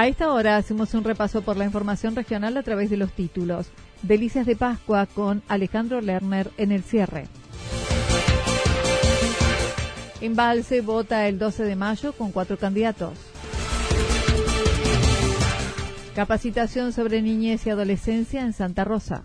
A esta hora hacemos un repaso por la información regional a través de los títulos. Delicias de Pascua con Alejandro Lerner en el cierre. Embalse vota el 12 de mayo con cuatro candidatos. Capacitación sobre niñez y adolescencia en Santa Rosa.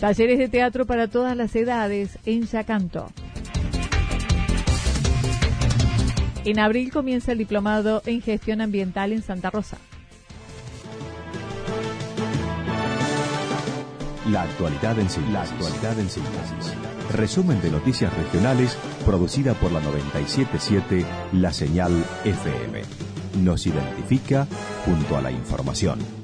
Talleres de teatro para todas las edades en Yacanto. En abril comienza el diplomado en gestión ambiental en Santa Rosa. La actualidad en síntesis. La actualidad en síntesis. Resumen de noticias regionales producida por la 977 La Señal FM. Nos identifica junto a la información.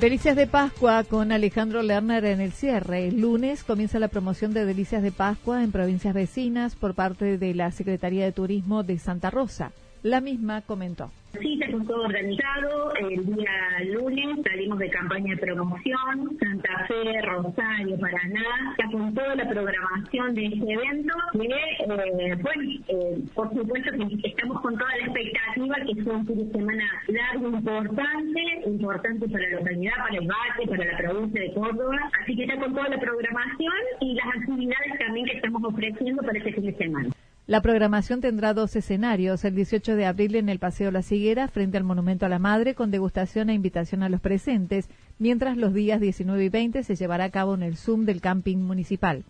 Delicias de Pascua con Alejandro Lerner en el cierre. El lunes comienza la promoción de Delicias de Pascua en provincias vecinas por parte de la Secretaría de Turismo de Santa Rosa. La misma comentó. Sí, tenemos todo organizado. El día lunes salimos de campaña de promoción, Santa Fe, Rosario, Paraná, ya con toda la programación de este evento. Que, eh, bueno, eh, por supuesto que estamos con toda la expectativa que sea un fin de semana largo, importante, importante para la localidad, para el valle, para la provincia de Córdoba. Así que está con toda la programación y las actividades también que estamos ofreciendo para este fin de semana. La programación tendrá dos escenarios, el 18 de abril en el Paseo La Siguera, frente al Monumento a la Madre, con degustación e invitación a los presentes, mientras los días 19 y 20 se llevará a cabo en el Zoom del camping municipal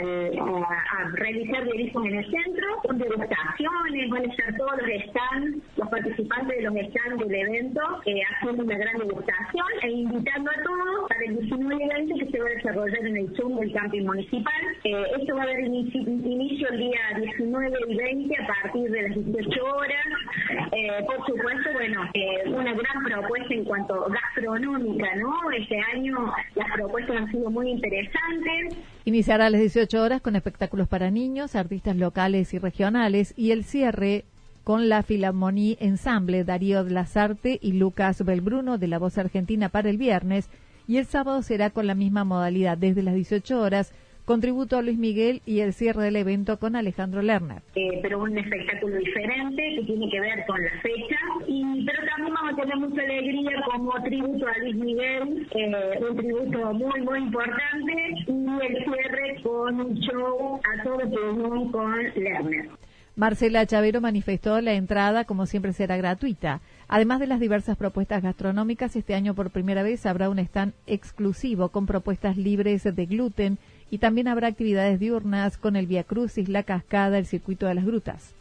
a, realizar directos en el centro, con degustaciones, van a estar todos los stands, los participantes de los stands del evento, eh, haciendo una gran degustación e invitando a todos para el 19 evento que se va a desarrollar en el Zoom del camping municipal. Eh, esto va a haber inicio, inicio, el día 19 y 20 a partir de las 18 horas. Eh, por supuesto, bueno, eh, una gran propuesta en cuanto gastronómica, ¿no? Este año las propuestas han sido muy interesantes. Iniciará a las 18 horas con espectáculos para niños, artistas locales y regionales y el cierre con la Filarmonía Ensemble Darío Lazarte y Lucas Belbruno de la Voz Argentina para el viernes y el sábado será con la misma modalidad desde las 18 horas Contributo a Luis Miguel y el cierre del evento con Alejandro Lerner. Eh, pero un espectáculo diferente que tiene que ver con la fecha, y, pero también vamos a tener mucha alegría como tributo a Luis Miguel, eh, un tributo muy, muy importante, y el cierre con un show a todo pulmón con Lerner. Marcela Chavero manifestó la entrada, como siempre, será gratuita. Además de las diversas propuestas gastronómicas, este año por primera vez habrá un stand exclusivo con propuestas libres de gluten y también habrá actividades diurnas con el Via Crucis, la cascada, el circuito de las grutas.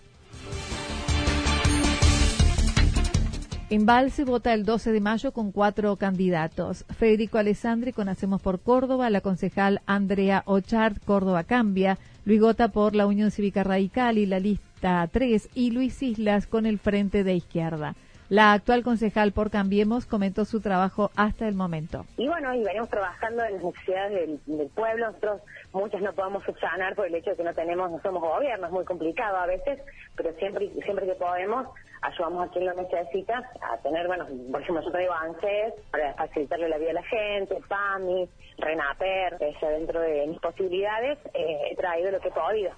Embalse vota el 12 de mayo con cuatro candidatos. Federico Alessandri con Hacemos por Córdoba, la concejal Andrea Ochard, Córdoba Cambia, Luis Gota por la Unión Cívica Radical y la lista 3 y Luis Islas con el Frente de Izquierda. La actual concejal por Cambiemos comentó su trabajo hasta el momento. Y bueno, y venimos trabajando en las necesidades del, pueblo. Nosotros muchas no podemos subsanar por el hecho de que no tenemos, no somos gobierno, es muy complicado a veces, pero siempre siempre que podemos ayudamos a quien lo necesita a tener, bueno, por ejemplo, yo traigo ANSES para facilitarle la vida a la gente, PAMI, RENAPER, dentro de mis posibilidades eh, he traído lo que he podido.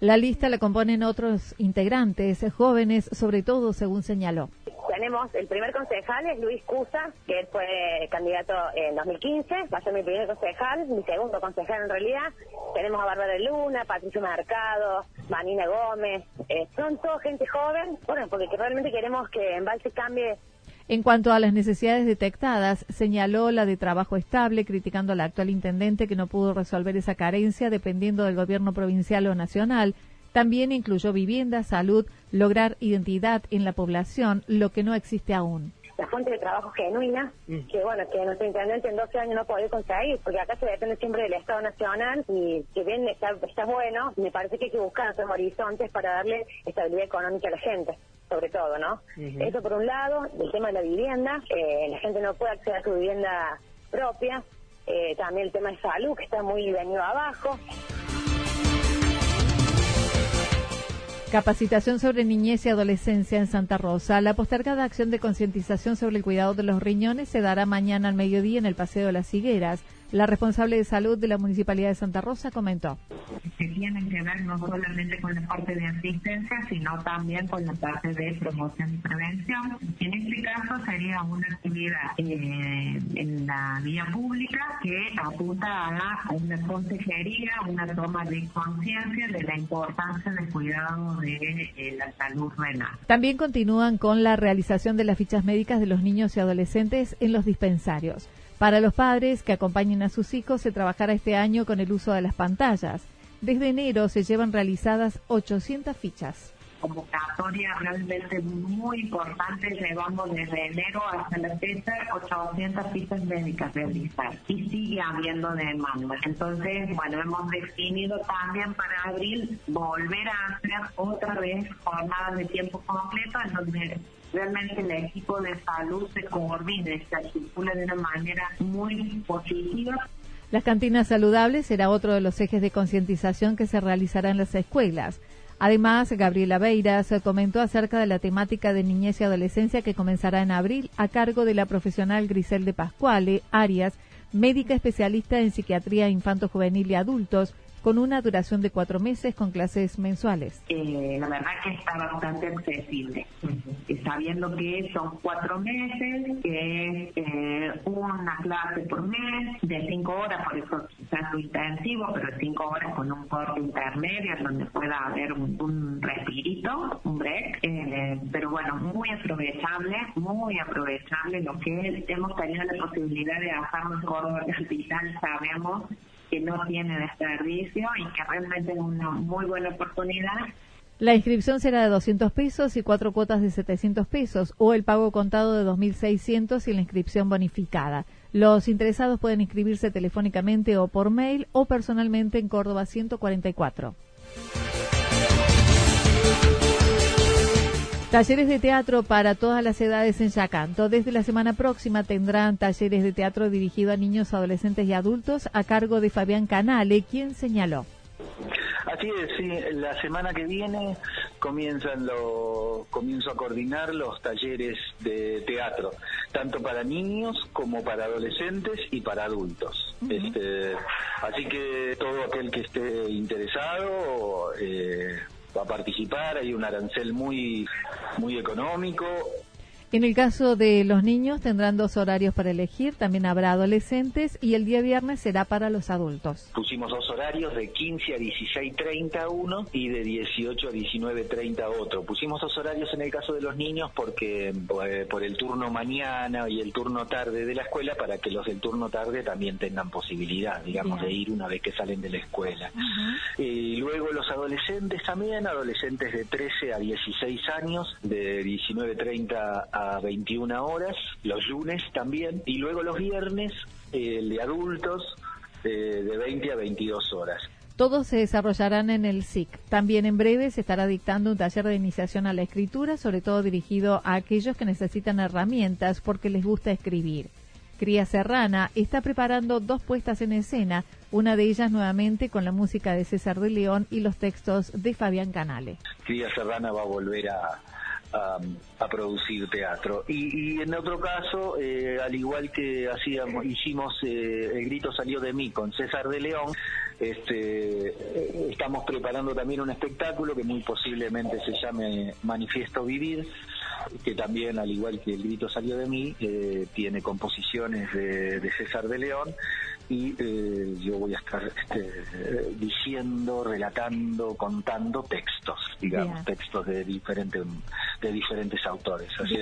La lista la componen otros integrantes, jóvenes, sobre todo, según señaló tenemos el primer concejal es Luis Cusa, que él fue candidato en 2015, va a ser mi primer concejal, mi segundo concejal en realidad. Tenemos a Bárbara Luna, Patricio Mercado, Manina Gómez, eh, son toda gente joven, bueno, porque realmente queremos que Embalse cambie en cuanto a las necesidades detectadas, señaló la de trabajo estable, criticando al actual intendente que no pudo resolver esa carencia dependiendo del gobierno provincial o nacional. También incluyó vivienda, salud, lograr identidad en la población, lo que no existe aún la fuente de trabajo genuina, mm. que bueno, que nuestro intendente en 12 años no podido conseguir, porque acá se depende siempre del Estado Nacional y que bien está, está bueno, me parece que hay que buscar otros horizontes para darle estabilidad económica a la gente sobre todo, ¿no? Eso por un lado, el tema de la vivienda, eh, la gente no puede acceder a su vivienda propia, eh, también el tema de salud, que está muy venido abajo. Capacitación sobre niñez y adolescencia en Santa Rosa. La postergada acción de concientización sobre el cuidado de los riñones se dará mañana al mediodía en el Paseo de las Higueras. La responsable de salud de la Municipalidad de Santa Rosa comentó. Que tienen que ver no solamente con la parte de asistencia, sino también con la parte de promoción y prevención. En este caso sería una actividad eh, en la vía pública que apunta a una consejería, una toma de conciencia de la importancia del cuidado de eh, la salud renal. También continúan con la realización de las fichas médicas de los niños y adolescentes en los dispensarios. Para los padres que acompañen a sus hijos se trabajará este año con el uso de las pantallas. Desde enero se llevan realizadas 800 fichas. Convocatoria realmente muy importante, llevamos desde enero hasta la fecha 800 fichas médicas realizar y sigue habiendo demanda. Entonces, bueno, hemos definido también para abril volver a hacer otra vez jornadas de tiempo completo en donde realmente el equipo de salud se coordine, se articula de una manera muy positiva. Las cantinas saludables será otro de los ejes de concientización que se realizará en las escuelas. Además, Gabriela Beiras comentó acerca de la temática de niñez y adolescencia que comenzará en abril a cargo de la profesional Grisel de Pascuale Arias, médica especialista en psiquiatría infanto-juvenil y adultos, con una duración de cuatro meses con clases mensuales. Eh, la verdad que está bastante accesible, sabiendo que son cuatro meses, que es eh, una clase por mes de cinco horas, por eso quizás lo intensivo, pero cinco horas con un corte intermedio donde pueda haber un, respirito, un break, eh, pero bueno, muy aprovechable, muy aprovechable lo que hemos tenido la posibilidad de hacerlo en Córdoba Capital, sabemos que no tiene desperdicio y que realmente es una muy buena oportunidad. La inscripción será de 200 pesos y cuatro cuotas de 700 pesos o el pago contado de 2.600 y la inscripción bonificada. Los interesados pueden inscribirse telefónicamente o por mail o personalmente en Córdoba 144. Talleres de teatro para todas las edades en Yacanto. Desde la semana próxima tendrán talleres de teatro dirigido a niños, adolescentes y adultos a cargo de Fabián Canale, quien señaló. Así es, sí, la semana que viene comienzan lo, comienzo a coordinar los talleres de teatro, tanto para niños como para adolescentes y para adultos. este, así que todo aquel que esté interesado eh, va a participar, hay un arancel muy, muy económico. En el caso de los niños tendrán dos horarios para elegir, también habrá adolescentes y el día viernes será para los adultos. Pusimos dos horarios de 15 a 16.30 uno y de 18 a 19.30 otro. Pusimos dos horarios en el caso de los niños porque eh, por el turno mañana y el turno tarde de la escuela para que los del turno tarde también tengan posibilidad, digamos, de ir una vez que salen de la escuela. Y luego los adolescentes también, adolescentes de 13 a 16 años, de 19.30 a 21 horas, los lunes también, y luego los viernes el de adultos de 20 a 22 horas. Todos se desarrollarán en el SIC. También en breve se estará dictando un taller de iniciación a la escritura, sobre todo dirigido a aquellos que necesitan herramientas porque les gusta escribir. Cría Serrana está preparando dos puestas en escena, una de ellas nuevamente con la música de César de León y los textos de Fabián Canale. Cría Serrana va a volver a, a, producir teatro. Y, en otro caso, eh, al igual que hacíamos, hicimos eh, El grito salió de mí con César de León, este, eh, estamos preparando también un espectáculo que muy posiblemente se llame Manifiesto Vivir, que también, al igual que El grito salió de mí, eh, tiene composiciones de, César de León y eh, yo voy a estar este, diciendo, relatando, contando textos, digamos, textos de diferentes de diferentes autores. Así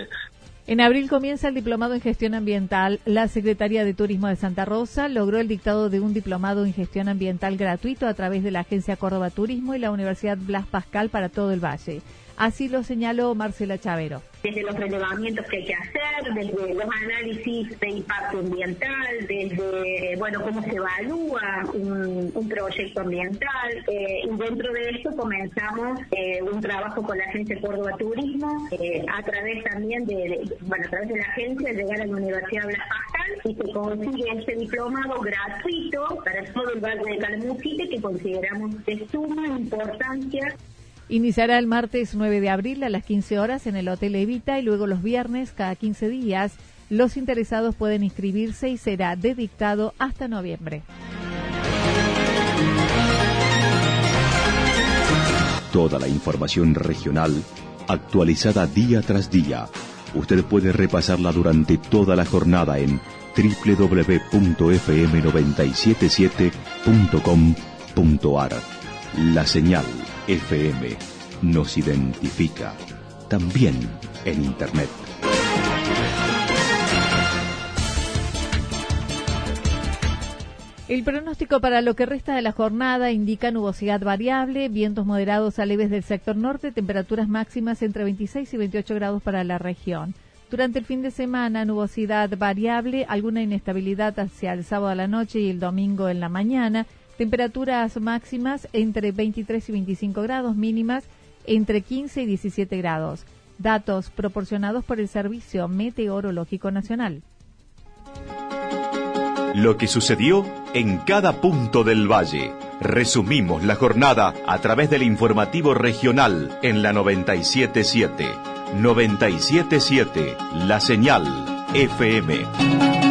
en abril comienza el diplomado en gestión ambiental. La Secretaría de Turismo de Santa Rosa logró el dictado de un diplomado en gestión ambiental gratuito a través de la Agencia Córdoba Turismo y la Universidad Blas Pascal para todo el Valle. Así lo señaló Marcela Chavero desde los relevamientos que hay que hacer, desde los análisis de impacto ambiental, desde, bueno, cómo se evalúa un, proyecto ambiental. Eh, y dentro de esto comenzamos eh, un trabajo con la Agencia Córdoba Turismo, eh, a través también de, bueno, a través de la agencia, llegar a la Universidad Blas Pascal y se consigue este diplomado gratuito para todo el Valle de Calmuchite que consideramos de suma importancia Iniciará el martes 9 de abril a las 15 horas en el Hotel Evita y luego los viernes cada 15 días. Los interesados pueden inscribirse y será de dictado hasta noviembre. Toda la información regional actualizada día tras día. Usted puede repasarla durante toda la jornada en www.fm977.com.ar. La señal FM nos identifica también en Internet. El pronóstico para lo que resta de la jornada indica nubosidad variable, vientos moderados a leves del sector norte, temperaturas máximas entre 26 y 28 grados para la región. Durante el fin de semana, nubosidad variable, alguna inestabilidad hacia el sábado a la noche y el domingo en la mañana, Temperaturas máximas entre 23 y 25 grados, mínimas entre 15 y 17 grados. Datos proporcionados por el Servicio Meteorológico Nacional. Lo que sucedió en cada punto del valle. Resumimos la jornada a través del informativo regional en la 977. 977, la señal FM.